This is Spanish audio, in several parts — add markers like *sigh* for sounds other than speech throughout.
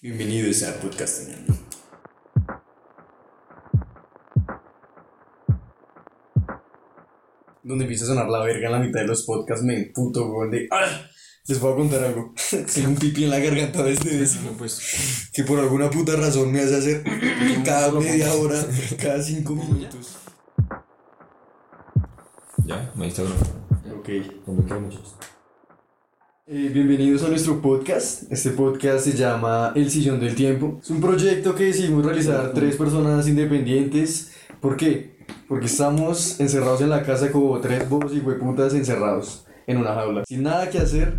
Bienvenidos a Podcastinando. Donde empieza a sonar la verga en la mitad de los podcasts, me puto weón de. ¡Ah! Les voy a contar algo. *laughs* Tengo un pipí en la garganta desde décimo, pues. Que por alguna puta razón me hace hacer cada media hora, *laughs* cada cinco minutos. Ya, me diste uno. Ok. Quieran, muchachos. Eh, bienvenidos a nuestro podcast. Este podcast se llama El Sillón del Tiempo. Es un proyecto que decidimos realizar tres personas independientes. ¿Por qué? Porque estamos encerrados en la casa como tres bobos y hueputas encerrados en una jaula. Sin nada que hacer.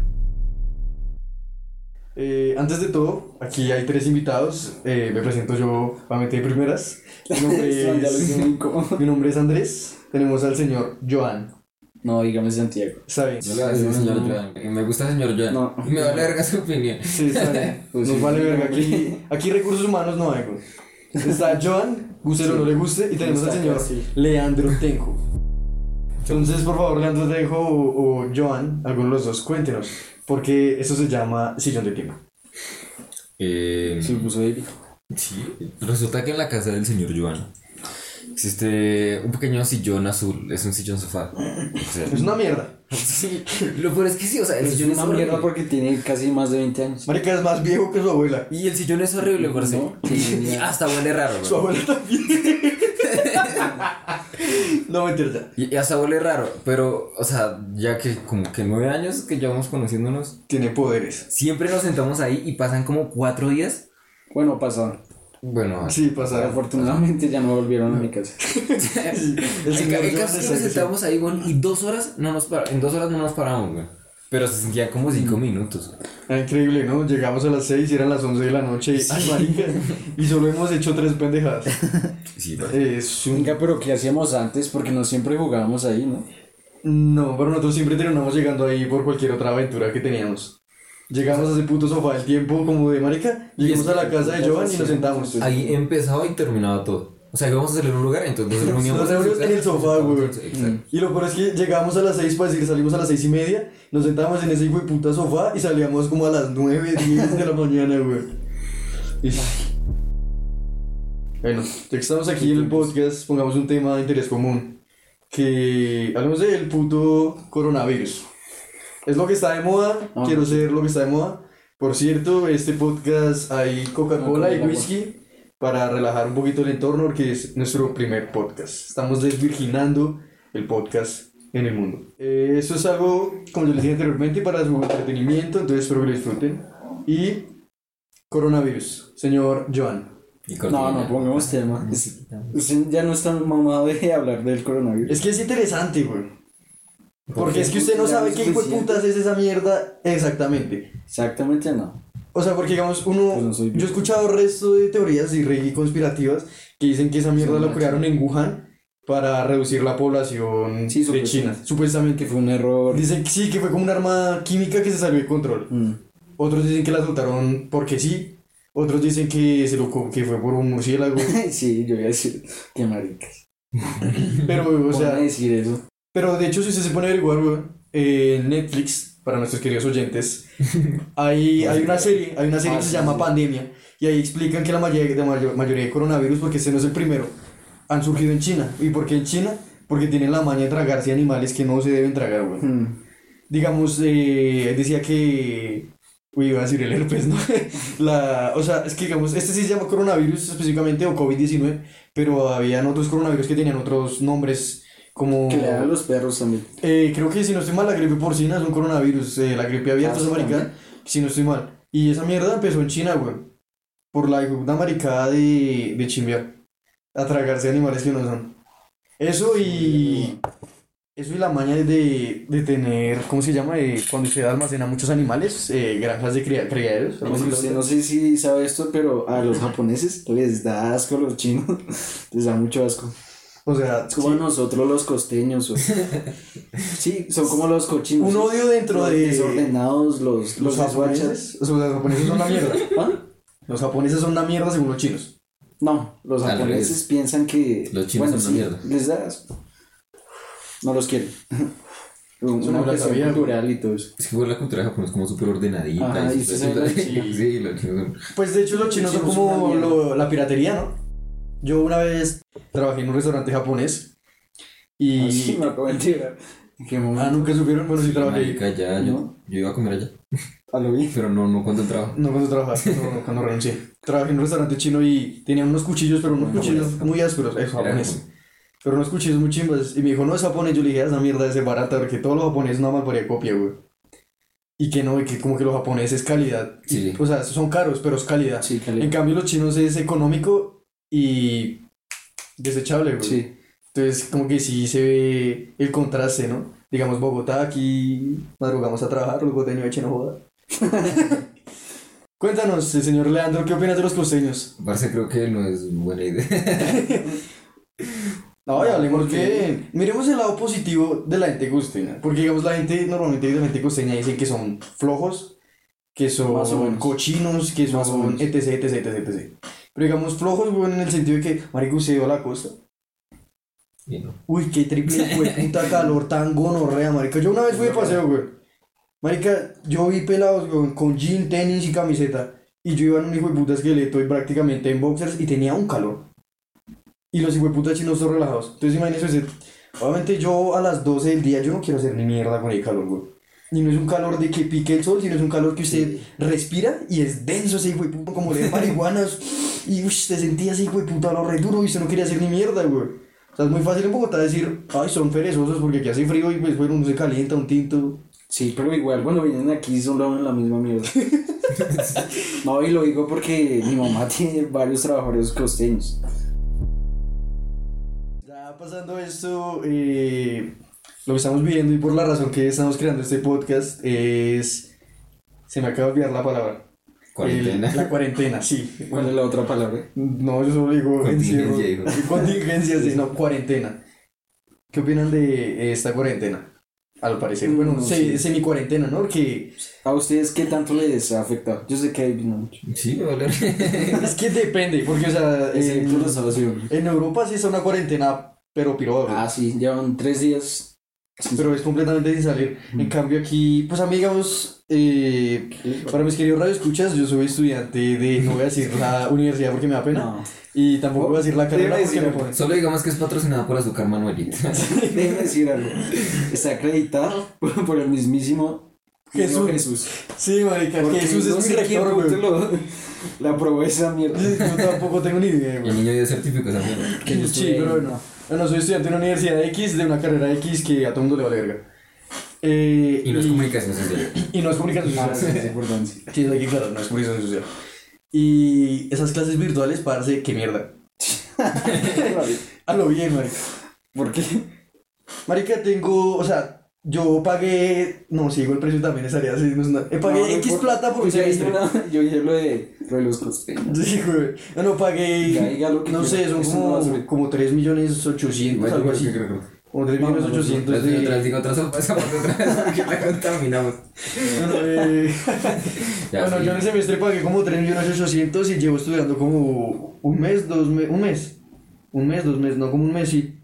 Eh, antes de todo, aquí hay tres invitados. Eh, me presento yo, obviamente de primeras. Mi nombre, *laughs* es, *laughs* mi nombre es Andrés. Tenemos al señor Joan. No, dígame Santiago. Está bien. Yo le voy a decir señor Joan. Me gusta señor Joan. No. Y me vale verga su opinión. Sí, está bien. *laughs* Pues Nos sí. vale verga. Aquí, aquí recursos humanos no hay, güey. Está Joan, guste o no le guste, y tenemos al señor casi. Leandro Tenjo. Entonces, por favor, Leandro Tenjo o, o Joan, alguno de los dos, cuéntenos, porque eso se llama sillón de tiempo. Eh, Sí, puso él. sí, resulta que en la casa del señor Joan existe un pequeño sillón azul. Es un sillón sofá. O sea, Es una mierda. sí, lo peor es que sí, o sea, el Es sillón es una mierda horrible. porque tiene casi más de 20 años. Marica es más viejo que su abuela. Y el sillón es horrible, parce. No, Y sí, ya. hasta huele raro, Su güey. abuela también. *laughs* no me entiendes. Y y hasta huele raro. Pero, o sea, ya que como que nueve años que llevamos conociéndonos, Tiene poderes. siempre nos sentamos ahí y pasan como cuatro días. Bueno, pasaron. Bueno, Sí, pasaron. Afortunadamente ya no volvieron a mi casa. *laughs* El El, caso es que nos ahí, güey, y dos horas no nos para- en dos horas no nos paramos, güey. Pero se sentía como cinco minutos. Ah, Increíble, ¿no? Llegamos a las 6 y eran las 11 de la noche y, ay, marica, y solo hemos hecho tres pendejadas. *laughs* Sí, parce. Es un... Venga, pero ¿qué hacíamos antes? Porque no siempre jugábamos ahí, ¿no? No, pero nosotros siempre terminamos llegando ahí por cualquier otra aventura que teníamos. Llegamos a ese puto sofá del tiempo como de marica, llegamos a la casa de Jovan y nos sentamos. Ahí empezaba y terminaba todo. O sea, íbamos a salir a un lugar, entonces nos *laughs* reuníamos Nos reunimos en el sofá, güey. Exacto. Y lo peor es que llegamos a las 6 para decir, salimos a las 6 y media, nos sentábamos en ese hijo de puta sofá y salíamos como a las 9, 10 de la mañana, güey. Y- Bueno, ya que estamos aquí en el podcast, pongamos un tema de interés común. Que hablemos del puto coronavirus. Es lo que está de moda, Ah. quiero ser lo que está de moda. Por cierto, este podcast hay Coca-Cola y whisky para relajar un poquito el entorno porque es nuestro primer podcast. Estamos desvirginando el podcast en el mundo. Eh, esto es algo, como yo les dije anteriormente, para su entretenimiento, entonces espero que lo disfruten. Y coronavirus, señor Joan. No, no pongamos tema. Es- Usted ya no está mamado de hablar del coronavirus. Es que es interesante, güey. Porque es que usted no sabe qué hijo de putas es esa mierda exactamente. Exactamente no. O sea, porque digamos, uno. Pues no soy yo he escuchado resto de teorías y re conspirativas que dicen que esa mierda la una crearon en Wuhan para reducir la población Sí, de. China. Supuestamente. Que fue un error. Dicen que sí, que fue como un arma química que se salió de control. Mm. Otros dicen que la soltaron porque sí. Otros dicen que, se lo, que fue por un murciélago. *laughs* sí, yo voy a decir que maricas. Pero, o O sea. decir eso. Pero de hecho, si usted se pone a averiguar, weón, en Netflix, para nuestros queridos oyentes, *laughs* hay, hay una serie, hay una serie Ah, que se llama. Pandemia, y ahí explican que la mayoría, la mayo- mayoría de coronavirus, porque este no es el primero, han surgido en China. ¿Y por qué en China? Porque tienen la maña de tragarse animales que no se deben tragar, weón. Mm. Digamos, eh, decía que... Uy, iba a decir el herpes, ¿no? *laughs* la, o sea, es que digamos, este sí se llama coronavirus específicamente o COVID-19, pero habían otros coronavirus que tenían otros nombres como... Que le dan los perros también. Eh, creo que si no estoy mal, la gripe porcina es un coronavirus. eh, la gripe abierta Ah, es americana. Si no estoy mal. Y esa mierda empezó en China, güey. Por la una maricada de, de chimbear. A tragarse animales que no son. Eso y. Eso y la maña de, de tener. ¿Cómo se llama? Eh, cuando usted almacena muchos animales. eh, granjas de criaderos. Usted no sé si sabe esto, pero a los japoneses les da asco a los chinos. *laughs* Les da mucho asco. O sea, Es como nosotros los costeños. o- *laughs* Sí, son como los cochinos. un odio dentro los de. desordenados, los, Los los japoneses. O sea, los japoneses son la mierda. ¿Ah? Los japoneses son una mierda según los chinos. No, los Al japoneses revés. piensan que. Los chinos bueno, son una sí, mierda. Les da asco. No los quieren. *laughs* Una cuestión cultural y todo eso. Es que igual la cultura japonesa es como súper ordenadita. Ajá, y y sí, *laughs* sí. los chinos son- Pues de hecho los chinos son chinos son como una lo- la piratería, ¿no? Yo una vez trabajé en un restaurante japonés y... Ah, sí, me acabo de enterar. ¿En qué Ah, momento? nunca supieron, bueno, sí trabajé. Marica, ya, yo, ¿No? yo iba a comer allá. A lo vi. Pero no, no cuando entraba. No cuando trabajaba, no, no, cuando renuncié. Trabajé en un restaurante chino y tenían unos cuchillos, pero unos Muy cuchillos japonés. muy ásperos, es japonés. Pero unos cuchillos muy chimbas. Y me dijo, no, es japonés. Yo le dije, "Ah, esa mierda es barata, porque todos los japoneses nada más por copia, güey. Y que no, y que como que los japoneses es calidad. Sí. O sea, son caros, pero es calidad. Sí, En calidad. cambio, los chinos es económico y desechable, güey. Sí. Entonces, como que sí se ve el contraste, ¿no? Digamos, Bogotá, aquí madrugamos a trabajar, los boteños echen no joda. *laughs* Cuéntanos, eh, señor Leandro, ¿qué opinas de los costeños? Parce, creo que no es buena idea. *laughs* No, ya hablemos porque- que... Miremos el lado positivo de la gente costeña. Porque, digamos, la gente, normalmente de la gente costeña dicen que son flojos, que son cochinos, que son etc, etc, etc, etc. Pero, digamos, flojos, güey, en el sentido de que, marico, usted a la costa. Y no. Uy, qué triple, *laughs* güey, puta calor tan gonorrea, marica. Yo una vez fui de paseo, güey. Marica, yo vi pelados, güey, con jean, tenis y camiseta. Y yo iba en un hijo de puta esqueleto y prácticamente en boxers y tenía un calor. Y los hijo de puta chinos todos relajados. Entonces imagínese usted, obviamente yo a las 12 del día yo no quiero hacer ni mierda con el calor, güey. Y no es un calor de que pique el sol, sino es un calor que usted respira y es denso ese hijo de puta, como de *laughs* marihuanas. Y uy, te sentía así, hijo de puta, lo re duro y usted no quería hacer ni mierda, güey. O sea, es muy fácil en Bogotá decir, ay, son perezosos porque aquí hace frío y pues bueno, uno se calienta un tinto. Sí, pero igual cuando vienen aquí son la misma mierda. *laughs* no, y lo digo porque mi mamá tiene varios trabajadores costeños. Ya pasando esto, eh, lo que estamos viendo y por la razón que estamos creando este podcast es... Se me acaba de olvidar la palabra. Cuarentena. El- la cuarentena, sí. ¿Cuál es la otra palabra? No, yo solo digo. Contingencia. Contingencia, sí, no, cuarentena. ¿Qué opinan de esta cuarentena? Al parecer, Mm, bueno, no, se- sí. semi-cuarentena, ¿no? Porque ¿A ustedes qué tanto les ha afectado? Yo sé que hay no mucho. Sí, me vale. *laughs* es que depende, porque, o sea, Es en, salvación. en Europa sí está una cuarentena, pero piroba, güey. Ah, sí, llevan tres días. Pero es completamente sin salir. En cambio aquí, pues amigos, eh, para mis queridos radioescuchas, yo soy estudiante de, no voy a decir la universidad porque me da pena, No, y tampoco voy a decir la carrera Debe porque decir me ponen. Solo digamos que es patrocinada por Azúcar Manuelita. *laughs* déjeme decir algo. Está acreditado por, por el mismísimo Jesús. Jesús. Sí, marica, Porque Jesús no es mi rector, güey. La aprobó esa mierda. Yo tampoco tengo ni idea, Y el güey. niño dio certificado esa mierda. Que yo Sí, pero ahí. Bueno. Bueno, soy estudiante de una universidad X, de una carrera X que a todo mundo le vale verga. Eh, Y no es comunicación social. *laughs* Y no es comunicación Ah, sí, social. es importante. Sí, hay que claro, no es comunicación social. Y esas clases virtuales, parce, qué mierda. *laughs* *laughs* A lo bien, marica. ¿Por qué? Marica, tengo, o sea, yo pagué, no, si digo el precio también estaría así, no. Eh, pagué No, no X plata por un Pues semestre. *laughs* Yo dije lo de, lo de los costeños. Sí, güey. No, no, pagué, Ya, diga lo que no quiera. sé, son como, como 3 millones 800, algo así. Como 3 millones No, no, no, 800 Otra vez *laughs* de... digo porque la contaminamos. Bueno, eh, *laughs* Ya, bueno, sí. yo en el semestre pagué como 3 millones 800 y llevo estudiando como un mes, dos meses, un mes. Un mes, dos meses, no como un mes, sí.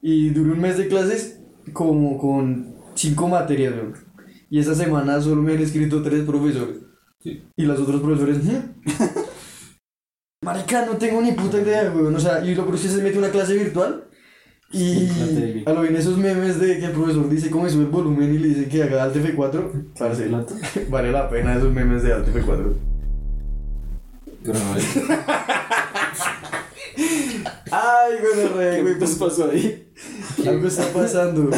Y duré un mes de clases como con 5 materias, güey. Y esta semana solo me han escrito 3 profesores. Sí. Y los otros profesores, "¿Mm?". *laughs* Marica, no tengo ni puta idea, güey. O sea, y lo que se mete una clase virtual. Y a lo bien esos memes de que el profesor dice cómo sube el volumen y le dice que haga Alt F4, parce, *laughs* vale la pena esos memes de Alt F4. Pero no, *laughs* Ay, bueno, re, ¿Qué güey, putas pues pasó ahí? algo está pasando.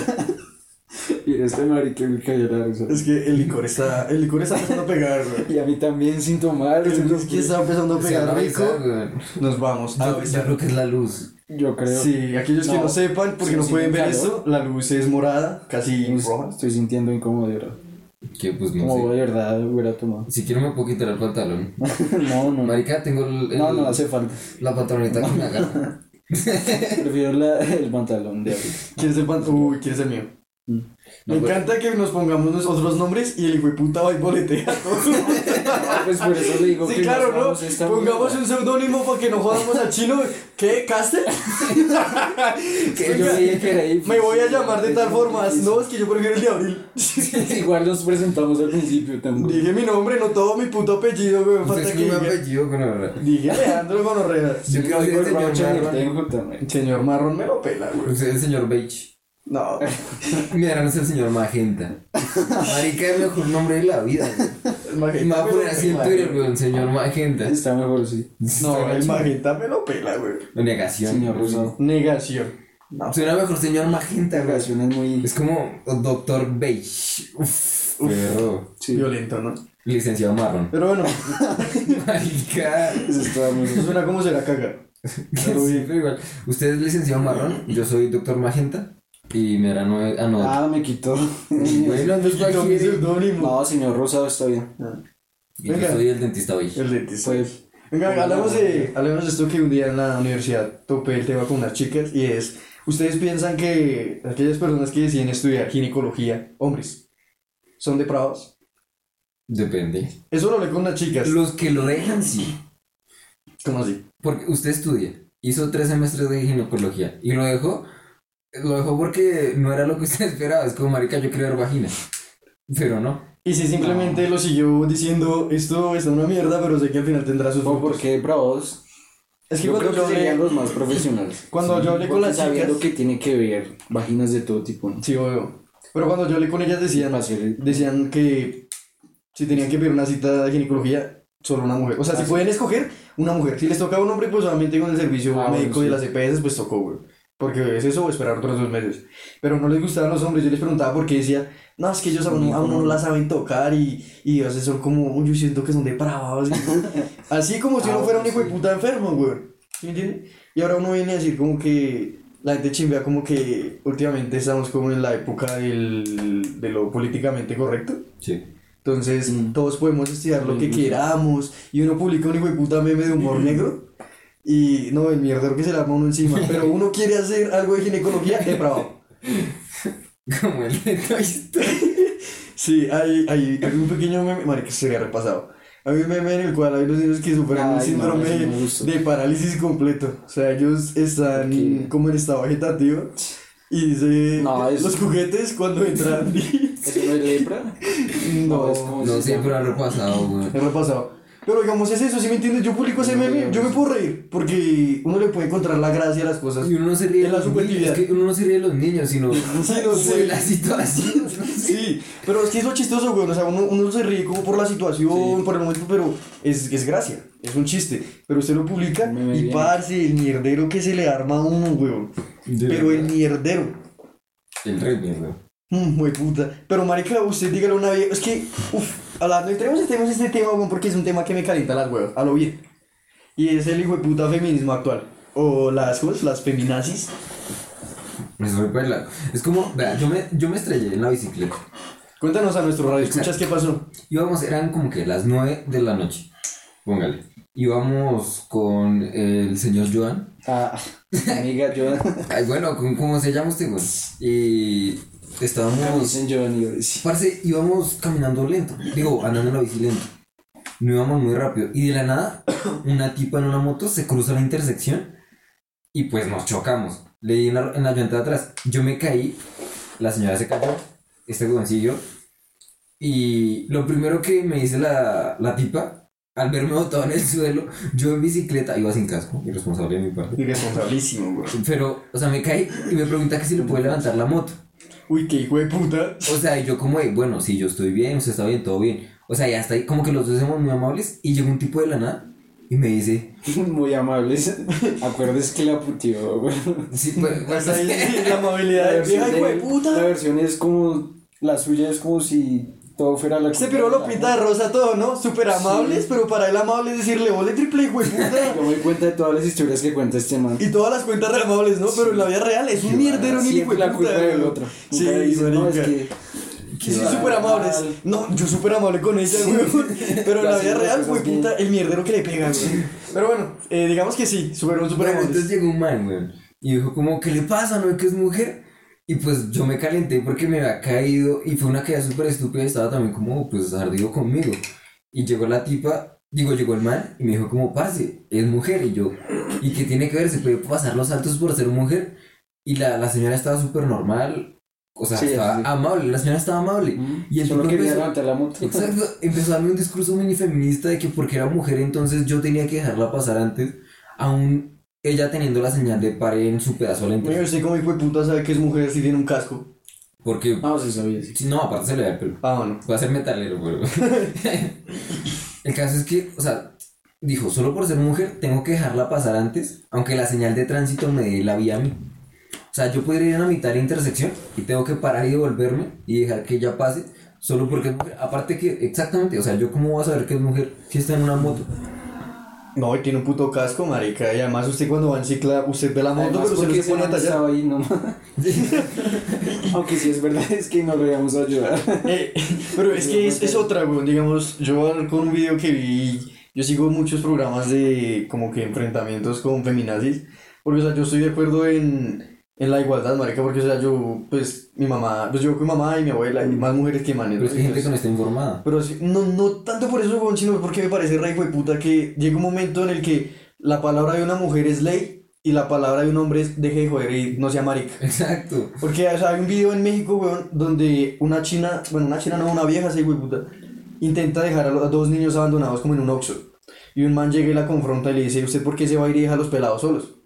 Y este marica me cayó la risa. Es que el licor está, el licor está empezando a pegar, güey. Y a mí también sin tomar. Es que está empezando a pegar rico. Nos vamos a Yo, yo creo que es la luz. Yo creo. Sí, aquellos que No. sepan, porque Sí, no sí, pueden ver esto, la luz es morada, casi Pues, roja. Estoy sintiendo verdad. Que pues no Como sé. de verdad hubiera tomado. Si quiero me puedo quitar el pantalón. *laughs* no, no. Marica, tengo el, el- No, no hace falta. la pantaloneta que me agarra. Prefiero la- el pantalón de abril. ¿Quieres el pan? Uy, ¿quieres el mío? Mm. Me No, pues- encanta que nos pongamos nosotros nombres y el hijo de puta va y boletea a todos. *laughs* Pues por eso le digo Sí, que claro, ¿no? Pongamos un seudónimo para que no jodamos al chino. ¿Qué? ¿Caster? *laughs* Que yo dije que era. Me voy a llamar de tal forma. No, es que yo prefiero el de abril. *laughs* Igual nos presentamos al principio también. Dije mi nombre, no todo mi puto apellido, güey. Usted Falta que diga. apellido con la Dije Alejandro Gonorrea. Yo quiero ser el señor Marrón. Señor Marrón me lo pela, güey. Usted es el señor Beige. No. *laughs* Mira, no es el señor Magenta. Marica es el mejor nombre de la vida. güey. Me va a poner así en Twitter, weón, señor Magenta. Está mejor, sí. No, el magenta me lo pela, güey. Negación. Señor Rosado. Negación. No. Suena mejor señor Magenta, güey. es muy. Es como Doctor Beige. Uf. Sí. Violento, ¿no? Licenciado marrón. Pero bueno, *laughs* Marica. Eso está muy. eso suena como se la caga. Pero *laughs* Sí, bien. pero igual. Usted es licenciado marrón, yo soy doctor Magenta. Y me dará nueve. Ah, no. Ah, me quitó. bueno, no es Quitó mi cualquier. seudónimo. No, señor Rosado está bien. Y yo Venga. soy el dentista beige. El dentista. Pues. Venga, venga, hablemos de, hablemos de esto que un día en la universidad topé el tema con unas chicas y es, ¿ustedes piensan que aquellas personas que deciden estudiar ginecología, hombres, son depravados? Depende. Eso lo hablé con unas chicas. Los que lo dejan, sí. ¿Cómo así? Porque usted estudia, hizo tres semestres de ginecología y lo dejó, lo dejó porque no era lo que usted *laughs* esperaba. Es como, marica, yo quería ver vagina. Pero no. Y si simplemente lo siguió diciendo, esto está una mierda, pero sé que al final tendrá sus ¿O frutos. por qué bravos? Es que yo cuando creo yo que serían hablé, los más profesionales. cuando yo hablé con Porque las sabiendo chicas, que tiene que ver vaginas de todo tipo. ¿no? sí, obvio. Pero cuando yo hablé con ellas decían, decían que si tenían que pedir una cita de ginecología, solo una mujer. O sea, si Ah, sí. pueden escoger, una mujer. Si les toca a un hombre, pues solamente con el servicio Ah, médico bueno, de sí. las EPS, pues tocó, güey. Porque es eso o esperar otros dos meses. Pero no les gustaban los hombres. Yo les preguntaba por qué decía, no, es que ellos a uno, a uno no la saben tocar y, y a veces son como, yo siento que son depravados. *laughs* Así como si Ah, uno fuera un hijo de puta enfermo, güey. ¿Sí me entiendes? Y ahora uno viene a decir como que la gente chimbea como que últimamente estamos como en la época del, de lo políticamente correcto. Sí. Entonces, Mm. todos podemos estudiar lo que queramos. Y uno publica un hijo de puta meme de humor *laughs* negro. Y no, el mierdero que se le arma uno encima. *laughs* Pero uno quiere hacer algo de ginecología depravado. Como el de Toy Story. Sí, hay, hay, hay un pequeño meme, marica, que sería repasado. Hay un meme en el cual hay unos niños que sufren un síndrome no, gustó. de parálisis completo. O sea, ellos están Ok. como en estado vegetativo. Y dice, No, es- los juguetes cuando entran. *laughs* ¿Eso no es lepra? no, es como- No, siempre han repasado, güey. Es repasado. Pero digamos, es eso, ¿sí me entiendes? Yo publico ese meme, yo me puedo reír, porque uno le puede encontrar la gracia a las cosas. Y uno no se ríe de la los niños. subjetividad. Es que uno no se ríe de los niños, sino *laughs* Sí, no sé. la situación. Sí, pero es que es lo chistoso, güey. O sea, uno, uno se ríe como por la situación, Sí. por el momento, pero es, es gracia, es un chiste. Pero usted lo publica Me y bien. parce, el mierdero que se le arma a uno, güey. Pero el mierdero. El rey, güey. Mm, güey, puta. Pero, marica, usted dígale una vez. Es que, uff, hablando, entremos en este tema, güey, porque es un tema que me calienta las huevas, a lo bien. Y es el hijo de puta feminismo actual. O las, ¿cómo es? Las feminazis. Me soy pela. Es como, vea, yo me, yo me estrellé en la bicicleta. Cuéntanos a nuestro radio, ¿escuchas qué pasó? Íbamos, eran como que las 9 de la noche. Póngale. Íbamos con el señor Joan. Ah, *laughs* amiga, yo. Ay, bueno, ¿cómo, cómo se llama usted, güey? Y estábamos. Johnny. Parce, íbamos caminando lento. Digo, andando en la bici lento. No íbamos muy rápido. Y de la nada, *clears throat* una tipa en una moto se cruza la intersección. Y pues nos chocamos. Le di en la, en la llanta de atrás. Yo me caí. La señora se cayó. Este güey siguió. Y lo primero que me dice la, la tipa, al verme botado en el suelo, yo en bicicleta, iba sin casco, irresponsable de mi parte. Irresponsabilísimo, güey. Pero, o sea, me caí y me pregunta que si le puede levantar la moto. Uy, qué hijo de puta. O sea, yo como de, bueno, sí, yo estoy bien, usted está bien, todo bien. O sea, ya está ahí, como que los dos somos muy amables. Y llegó un tipo de la nada y me dice, *laughs* Muy amables. Acuerdes que la puteó, güey. sí, pues, *laughs* sí, la amabilidad de la puta. versión es como. La suya es como si todo fuera la. Este pero lo pinta de rosa todo, ¿no? Súper amables, pero para él amable es decirle, ole triple hijo de puta. *laughs* Yo me doy cuenta de todas las historias que cuenta este man. Y todas las cuentas re amables, ¿no? Pero en la vida real es un mierdero ni de la puta. culpa del güey. otro. Sí, dice, no, es que. Que sí, va súper amables. No, yo súper amable con ella, güey. *laughs* Pero en la vida real, güey, puta, el mierdero que le pega, güey. Pero bueno, eh, digamos que sí, súper súper amables. entonces llegó un man, güey. Y dijo como, ¿qué le pasa? ¿No es que es mujer? Y pues yo me calenté porque me había caído y fue una caída súper estúpida estaba también como, pues, ardido conmigo. Y llegó la tipa, digo, llegó el man y me dijo como, parce, es mujer. Y yo, ¿y qué tiene que ver? ¿Se puede pasar los saltos por ser mujer? Y la, la señora estaba súper normal. O sea, Sí, estaba sí. amable, la señora estaba amable. Y el tipo empezó- levantar la moto. *laughs* Exacto, empezó a darme un discurso mini feminista de que porque era mujer entonces yo tenía que dejarla pasar antes, aún ella teniendo la señal de pare en su pedazo lento. Oye, usted como hijo de puta sabe que es mujer si tiene un casco. Porque, No, sí sabía, sí. no, aparte se le da el pelo. Ah, bueno. Puede ser metalero, pero... *laughs* el caso es que, o sea, dijo, solo por ser mujer tengo que dejarla pasar antes, aunque la señal de tránsito me dé la vía a mí. O sea, yo podría ir a la mitad de la intersección y tengo que parar y devolverme y dejar que ella pase solo porque es mujer. Aparte que, exactamente, o sea, yo cómo voy a saber que es mujer si está en una moto. No, y tiene un puto casco, marica. Y además usted cuando va en cicla, usted ve la moto, Además, pero usted no se pone a tallar. ahí nomás. *laughs* Aunque sí es verdad, es que no lo íbamos a ayudar. *laughs* Eh, pero es que es, es otra, weón. Digamos, yo con un video que vi, yo sigo muchos programas de como que enfrentamientos con feminazis. Porque, o sea, yo estoy de acuerdo en, en la igualdad, marica. Porque, o sea, yo, pues, mi mamá, pues yo con mi mamá y mi abuela, y más mujeres que manes. Pero es que gente que no está informada. pero sí, no, no tanto por eso, weón, sino porque me parece re hijo de puta que llega un momento en el que la palabra de una mujer es ley y la palabra de un hombre es deje de joder y no sea marica. Exacto. Porque o sea, hay un video en México, weón, donde una china, bueno, una china no, una vieja, sí, güey, puta, intenta dejar a, los- a dos niños abandonados como en un Oxxo. Y un man llega y la confronta y le dice, ¿usted por qué se va a ir y deja a los pelados solos?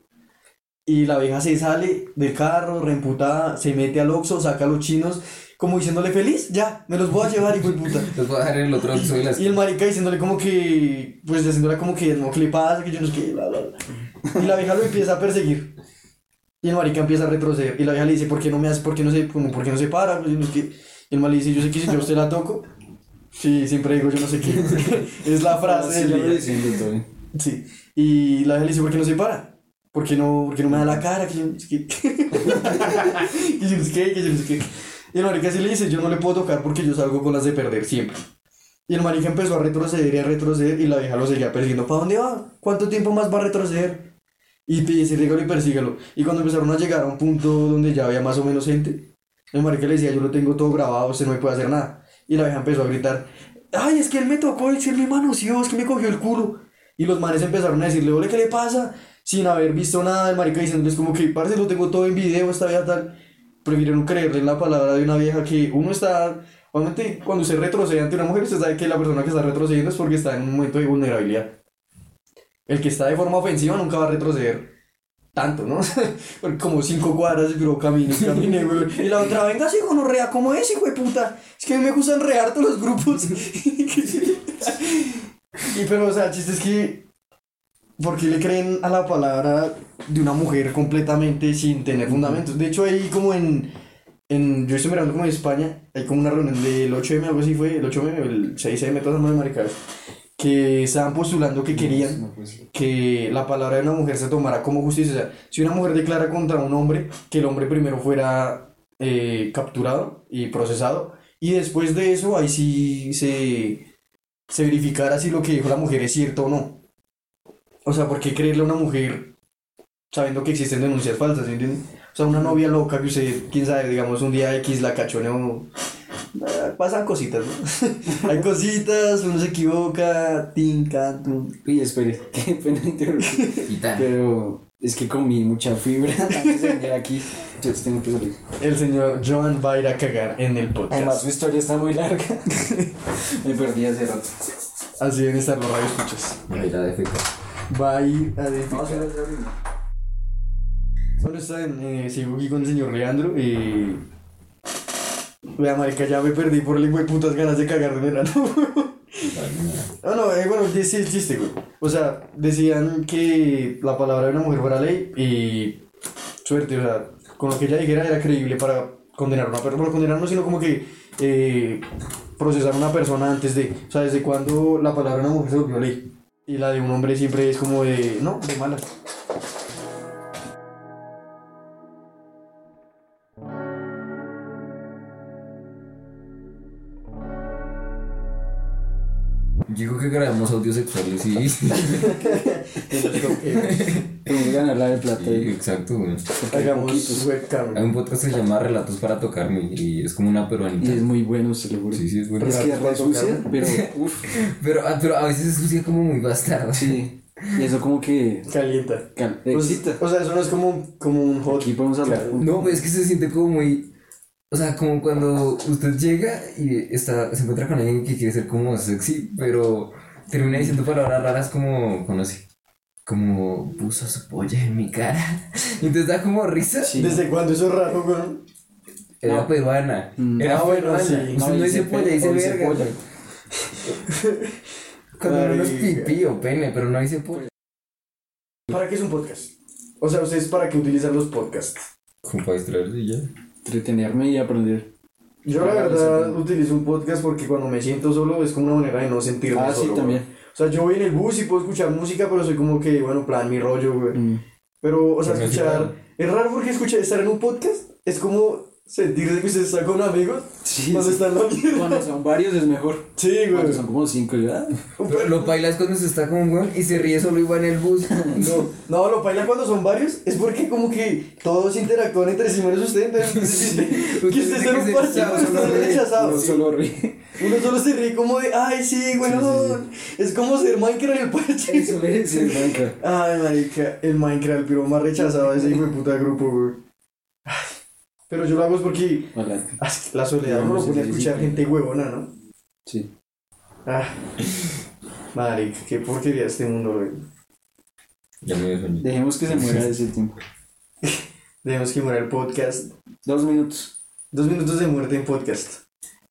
Y la vieja se sale del carro, reemputada, se mete al Oxxo, saca a los chinos, como diciéndole feliz, ya, me los voy a llevar, hijo de puta. *laughs* Los voy a dejar en el otro piso de las... Y el marica diciéndole como que, pues haciéndole como que no, que le pasa, que yo no sé qué, bla, bla, bla. Y la vieja lo empieza a perseguir. Y el marica empieza a retroceder. Y la vieja le dice, ¿por qué no me hace, por qué no se, como, por qué no se para? Pues, no sé qué. Y el man le dice, yo sé que si yo usted la toco. Sí, siempre digo, yo no sé qué. *laughs* es la frase Sí, del día. diciendo. Sí. Y la vieja le dice, ¿por qué no se para? ¿Por qué no, por qué no me da la cara? Que yo no sé qué. que yo no sé qué, que yo no sé qué. Y el marica sí le dice, yo no le puedo tocar porque yo salgo con las de perder siempre. Y el marica empezó a retroceder y a retroceder y la vieja lo seguía persiguiendo. ¿Para dónde va? ¿Cuánto tiempo más va a retroceder? Y dice, sígalo y persígalo. Y cuando empezaron a llegar a un punto donde ya había más o menos gente, el marica le decía, yo lo tengo todo grabado, usted no me puede hacer nada. Y la vieja empezó a gritar, ay, es que él me tocó, es que él me manoseó, es que me cogió el culo. Y los manes empezaron a decirle, ole, ¿qué le pasa? Sin haber visto nada, el marica diciéndoles como que, parce, lo tengo todo en video, esta vieja tal. Prefirieron creerle en la palabra de una vieja que uno está... Obviamente, cuando usted retrocede ante una mujer, usted sabe que la persona que está retrocediendo es porque está en un momento de vulnerabilidad. El que está de forma ofensiva nunca va a retroceder tanto, ¿no? *laughs* Como cinco cuadras, pero camine, camine, güey. Y la otra, venga, si gonorrea, ¿cómo es, hijo de puta? Es que a mí me gustan rear todos los grupos. *laughs* y pero, o sea, el chiste es que. ¿Por qué le creen a la palabra de una mujer completamente sin tener fundamentos? De hecho, ahí como en. en yo estoy mirando como en España, hay como una reunión del 8M, algo así fue, el 8M, el 6M, todas las maricadas, que estaban postulando que querían que la palabra de una mujer se tomara como justicia. O sea, si una mujer declara contra un hombre, que el hombre primero fuera eh, capturado y procesado, y después de eso, ahí sí se, se verificara si lo que dijo la mujer es cierto o no. O sea, ¿por qué creerle a una mujer sabiendo que existen denuncias falsas? ¿sí? O sea, una novia loca que usted, quién sabe, digamos, un día X la cachoneó. eh, Pasan cositas, ¿no? *laughs* Hay cositas, uno se equivoca, tin, can, tum. Uy, espere, *laughs* qué pena interrumpir. Y tal. Pero es que comí mucha fibra *laughs* antes de venir aquí. Entonces tengo que salir. El señor Joan va a ir a cagar en el Además, podcast. su historia está muy larga. Me perdí hace rato. Así deben estar los radioescuchas. Mira, irá de efecto. Va a ir a el Bueno, está eh, sigo aquí con el señor Leandro. Y. Vea, marica, ya me perdí por el de putas ganas de cagar de verano. *laughs* No, no, eh, bueno, sí, el chiste, güey. O sea, decían que la palabra de una mujer fuera ley y. Suerte, o sea, con lo que ella dijera era creíble para condenar a una persona. No, sino como que. eh, procesar a una persona antes de. O sea, desde cuando la palabra de una mujer se volvió ley. Y la de un hombre siempre es como de. No, de mala. Digo que grabamos audios sexuales y. *laughs* sí, Tenemos que ganar la de plata. exacto, güey. Hagamos webcam. Hay un podcast que se llama Relatos para tocarme y es como una Y peruanita. es muy bueno, se lo juro. Sí, sí, es bueno. Es que es re sucia, pero *laughs* uff, Pero, ah, pero a veces es sucia como muy bastarda. sí. Y eso como que Calienta. cal- Pues, o sea, eso no es como, como un hot. Aquí podemos hablar. No, pues es que se siente como muy. O sea, como cuando usted llega y está, se encuentra con alguien que quiere ser como sexy, pero termina diciendo palabras raras como, conoce, como puso su polla en mi cara. Y *laughs* entonces da como risa. Sí. ¿Desde cuándo eso es raro, güey? Era No. peruana. Mm. Era Ah, bueno, peruana. sí. Usted no, dice polla, dice verga. polla. *laughs* Cuando no es pipí o pene, pero no dice polla. ¿Para qué es un podcast? O sea, ¿ustedes para qué utilizan los podcasts? Como para distraerse y ya. Entretenerme y aprender. Yo la Ah, verdad sí. utilizo un podcast porque cuando me siento solo es como una manera de no sentirme Ah, solo. sí, güey. también. O sea, yo voy en el bus y puedo escuchar música, pero soy como que, bueno, plan, mi rollo, güey. Mm. Pero, o sea, escuchar... Es raro porque escuchar, estar en un podcast es como sentirse que usted está con amigos Sí, cuando sí. está en la mierda. Cuando son varios es mejor. Sí, güey. Cuando son como cinco, ya. Pero lo baila es cuando se está con un weón y se ríe solo y va en el bus. *laughs* No, no, lo baila cuando son varios es porque como que todos interactúan entre sí menos usted, entonces *laughs* *laughs* que usted está en un se- pero solo está rechazado. Uno solo ríe. Uno solo se ríe como de, ay, sí, weón. Es como ser Minecraft en el parche. Eso le dice Minecraft. Ay, marica, el Minecraft, el piro más rechazado ese hijo de puta grupo, güey. Pero yo lo hago es porque la soledad uno lo pone a escuchar gente huevona, ¿no? Sí. Ah, marica, qué porquería este mundo, güey. Ya me dio. Dejemos que se muera ese tiempo. *laughs* Debemos que muera el podcast. Dos minutos. Dos minutos de muerte en podcast.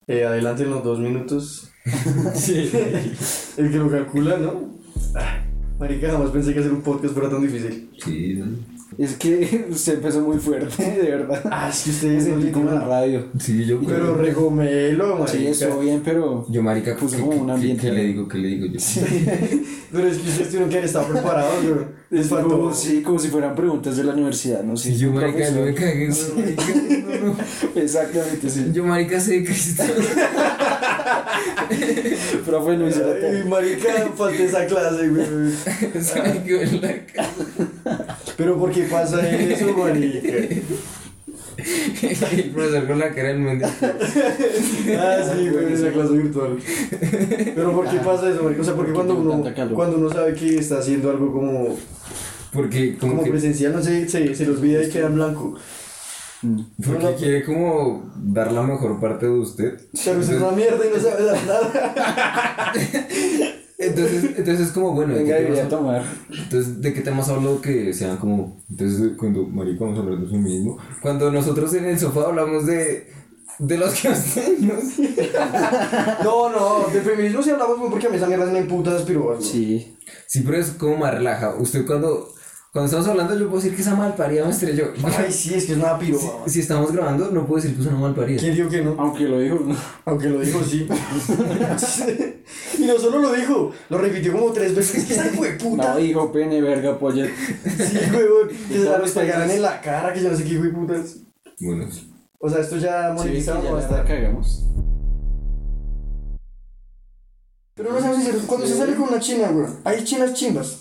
Eh, adelante en los dos minutos. *laughs* *laughs* El que lo calcula, ¿no? Ah, marica, jamás pensé que hacer un podcast fuera tan difícil. Sí, ¿no? Es que *laughs* usted empezó muy fuerte, de verdad. Ah, es que ustedes no sentí como en radio. Sí, yo Pero regomelo, marica. Sí, estuvo bien, pero. Yo, marica, Puso ¿qué, como un ambiente. qué le digo? ¿Qué le digo yo? *laughs* Pero es que ustedes tuvieron que haber estado preparados, güey. *laughs* Les faltó. Como, sí, como si fueran preguntas de la universidad, no sé. Sí, yo, marica, profesor. no me cagué. no, no, no. Exactamente, sí. Yo, marica, sé de Cristo. Profe, la Ay, marica, falté esa clase, güey. Se me quedó en la cara. Pero ¿por qué pasa eso, marica? El profesor con la cara del mendigo. Ah, sí, güey, esa clase virtual. Pero ¿por qué pasa eso, marica? O sea, porque cuando uno, cuando uno sabe que está haciendo algo como, Porque, como como que. presencial, no sé, se, se le olvida y queda en blanco. Porque quiere como dar la mejor parte de usted. Pero usted es una mierda y no sabe dar nada. *laughs* Entonces, entonces es como, bueno, ¿de qué Venga, temas debería hab- tomar. entonces, ¿de qué temas hablo que sean como... Entonces, cuando, marico, vamos a hablar de feminismo. Cuando nosotros en el sofá hablamos de... De los costeños. *laughs* No, no, de feminismo sí hablamos güey, porque a mí esa mierda se me pirobas, güey. Sí. Sí, pero es como más relaja. Usted cuando... Cuando estamos hablando, yo puedo decir que esa malparida me estrelló. Ay, sí, es que es una güey. Si estamos grabando, no puedo decir que es una malparida. ¿Quién dijo que no? Aunque lo dijo, ¿no? Aunque lo dijo, sí. *laughs* y no solo lo dijo, lo repitió como tres veces. Esa hijo de puta. No, dijo pene, verga, polla. Sí, huevón. *laughs* Que se la despegaran en la cara, que yo no sé qué hijo de putas. Bueno, sí. O sea, esto ya Sí, monetizado ya no va a la estar. cagamos. Pero no sabes sincero, cuando se sale con una china, güey, hay chinas chimbas.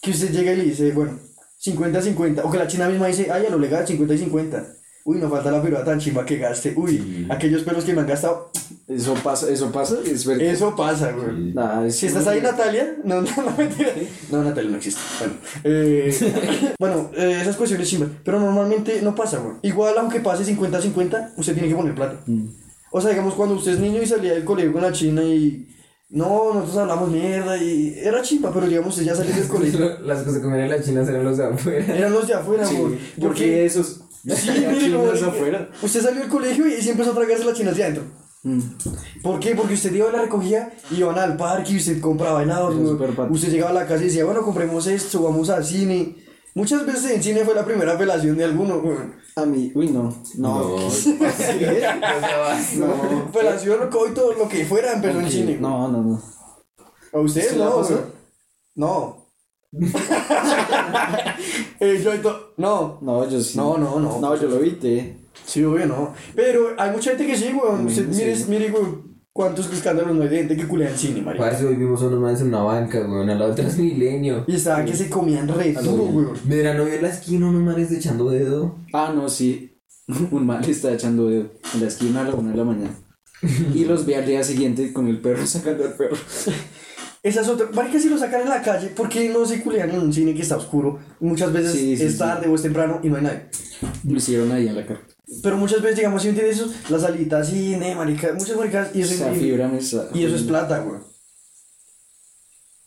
Que usted llega y le dice, bueno, 50-50. O que la china misma dice, ay, a lo legal, 50 y 50. Uy, no falta la piroa tan chimba que gaste. Uy, Sí. aquellos pelos que me han gastado. Eso pasa, eso pasa, es verdad. Eso pasa, güey. Sí. Nah, es Si estás ahí, Natalia. No, no, no, mentira. No, Natalia no existe. Bueno, eh, *laughs* bueno eh, esas cuestiones chimbas. Pero normalmente no pasa, güey. Igual, aunque pase 50-50, usted tiene que poner plata. Mm. O sea, digamos, cuando usted es niño y salía del colegio con la china y. No, nosotros hablamos mierda y. Era chimba, pero digamos, ya salió del colegio. Las cosas que comían en la China eran los de afuera. Eran los de afuera, Sí, güey. porque esos. Sí, *laughs* mire, afuera. Usted salió del colegio y se empezó a tragarse las chinas de adentro. Mm. ¿Por qué? Porque usted iba a la recogida, iban al parque y usted compraba pato. Usted llegaba a la casa y decía, bueno, compremos esto, vamos al cine. Muchas veces en cine fue la primera apelación de alguno, güey. A mí, uy, no. *laughs* No. No, apelación, coito, lo que fuera empezó en cine. No, no, no. ¿A usted ¿Se la no, güey? No. *laughs* eh, yo to- no. No, yo sí. No, no, no. No, yo lo evité. Sí, obvio, no. Pero hay mucha gente que sí. Mm, sí. mire, mire, güey. ¿Cuántos escándalos no hay de gente que culea en cine, marica? Parce, hoy vimos a unos manes en una banca, weón, al lado de Transmilenio. Y estaban que se comían re duro, weón. Mira, no vi en la esquina unos manes echando dedo. Ah, no, sí. *laughs* Un mal está echando dedo en la esquina a la una de la mañana. Y los ve al día siguiente con el perro *laughs* sacando al perro. Esa es otra. Marica, si lo sacan en la calle, ¿por qué no se culean en un cine que está oscuro? Muchas veces Sí, sí, es sí. tarde o es temprano y no hay nadie. Lo hicieron ahí en la cara. Pero muchas veces, digamos, si entiendes eso, la salita cine, marica, muchas maricas, y eso, Esa y, fibra me está- y eso es plata, güey.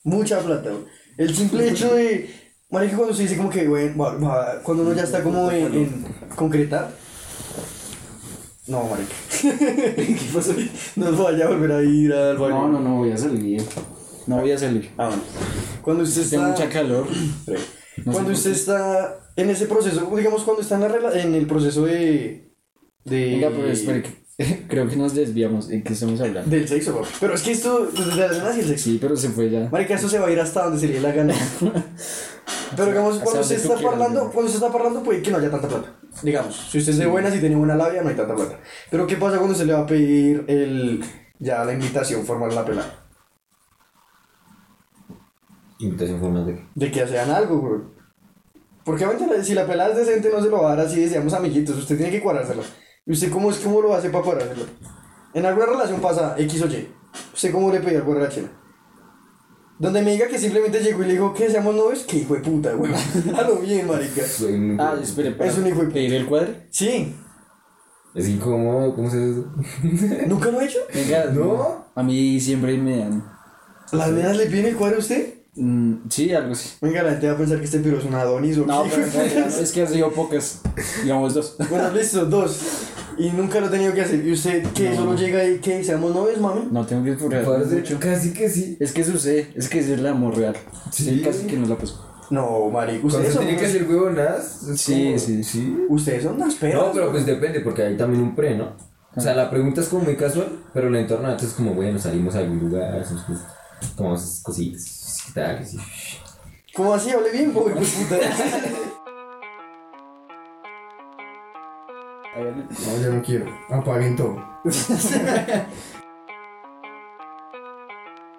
Mucha plata, güey. El simple hecho de, marica, cuando se dice como que, güey, va- va- cuando uno ya está como en, en concretar. No, marica. *laughs* ¿Qué pasó? No vaya a volver a ir al baño. No, no, no voy a salir. No voy a salir. Ah, bueno. Cuando usted está... mucha calor. *clears throat* No cuando usted está en ese proceso, digamos cuando está en, la rela- en el proceso de... de Venga, pero espere, que- *laughs* creo que nos desviamos. ¿En qué estamos hablando? Del sexo, papi. Pero es que esto, desde la el sexo. Sí, pero se fue ya. Marica, esto se va a ir hasta donde se le dé la gana. *laughs* Pero digamos, cuando usted está parlando, cuando usted está parlando, puede que no haya tanta plata. Digamos, si usted es de buenas y tiene buena labia, no hay tanta plata. Pero ¿qué pasa cuando se le va a pedir el, ya la invitación formal a la pelada? Invitación formal de De que sean algo, güey. Porque obviamente si la pelada es decente no se lo va a dar así, decíamos amiguitos, usted tiene que cuadrárselo. ¿Y usted cómo es cómo lo hace para cuadrárselo? En alguna relación pasa X o Y. ¿Usted cómo le pide algo a la china? Donde me diga que simplemente llegó y le dijo que seamos novios, que hijo de puta, güey. *laughs* A lo bien, marica. Un- Ah, espere, Es un hijo de- ¿Pedir el cuadre? Sí, Es incómodo, ¿cómo se hace eso? *laughs* ¿nunca lo ha hecho? Venga, ¿No? A mí siempre me dan. ¿Las nenas le piden el cuadro a usted? Mm, sí, algo así. Venga, la gente va a pensar que este piro es un Adonis o No, qué, pero de *laughs* es que han sido pocas. Digamos dos. Bueno, listo, dos. Y nunca lo he tenido que hacer. ¿Y usted qué? ¿Solo llega y qué? ¿Seamos novios, mami? No tengo que esforrar Parce, mucho. casi que sí. Es que sucede, es que es el amor real. Sí. Sí, casi que no la paso. No, marico. Ustedes son, tiene que hacer huevonas. es Sí, como- sí. sí. ustedes son unas perras. No, pero pues depende, porque hay también un pre, ¿no? O sea, la pregunta es como muy casual, pero la entorno antes es como, bueno, salimos a algún lugar, hacemos esas cositas, Sí. ¿Cómo así? Hable bien, güey, pues puta. No, yo no quiero. Apaguen todo.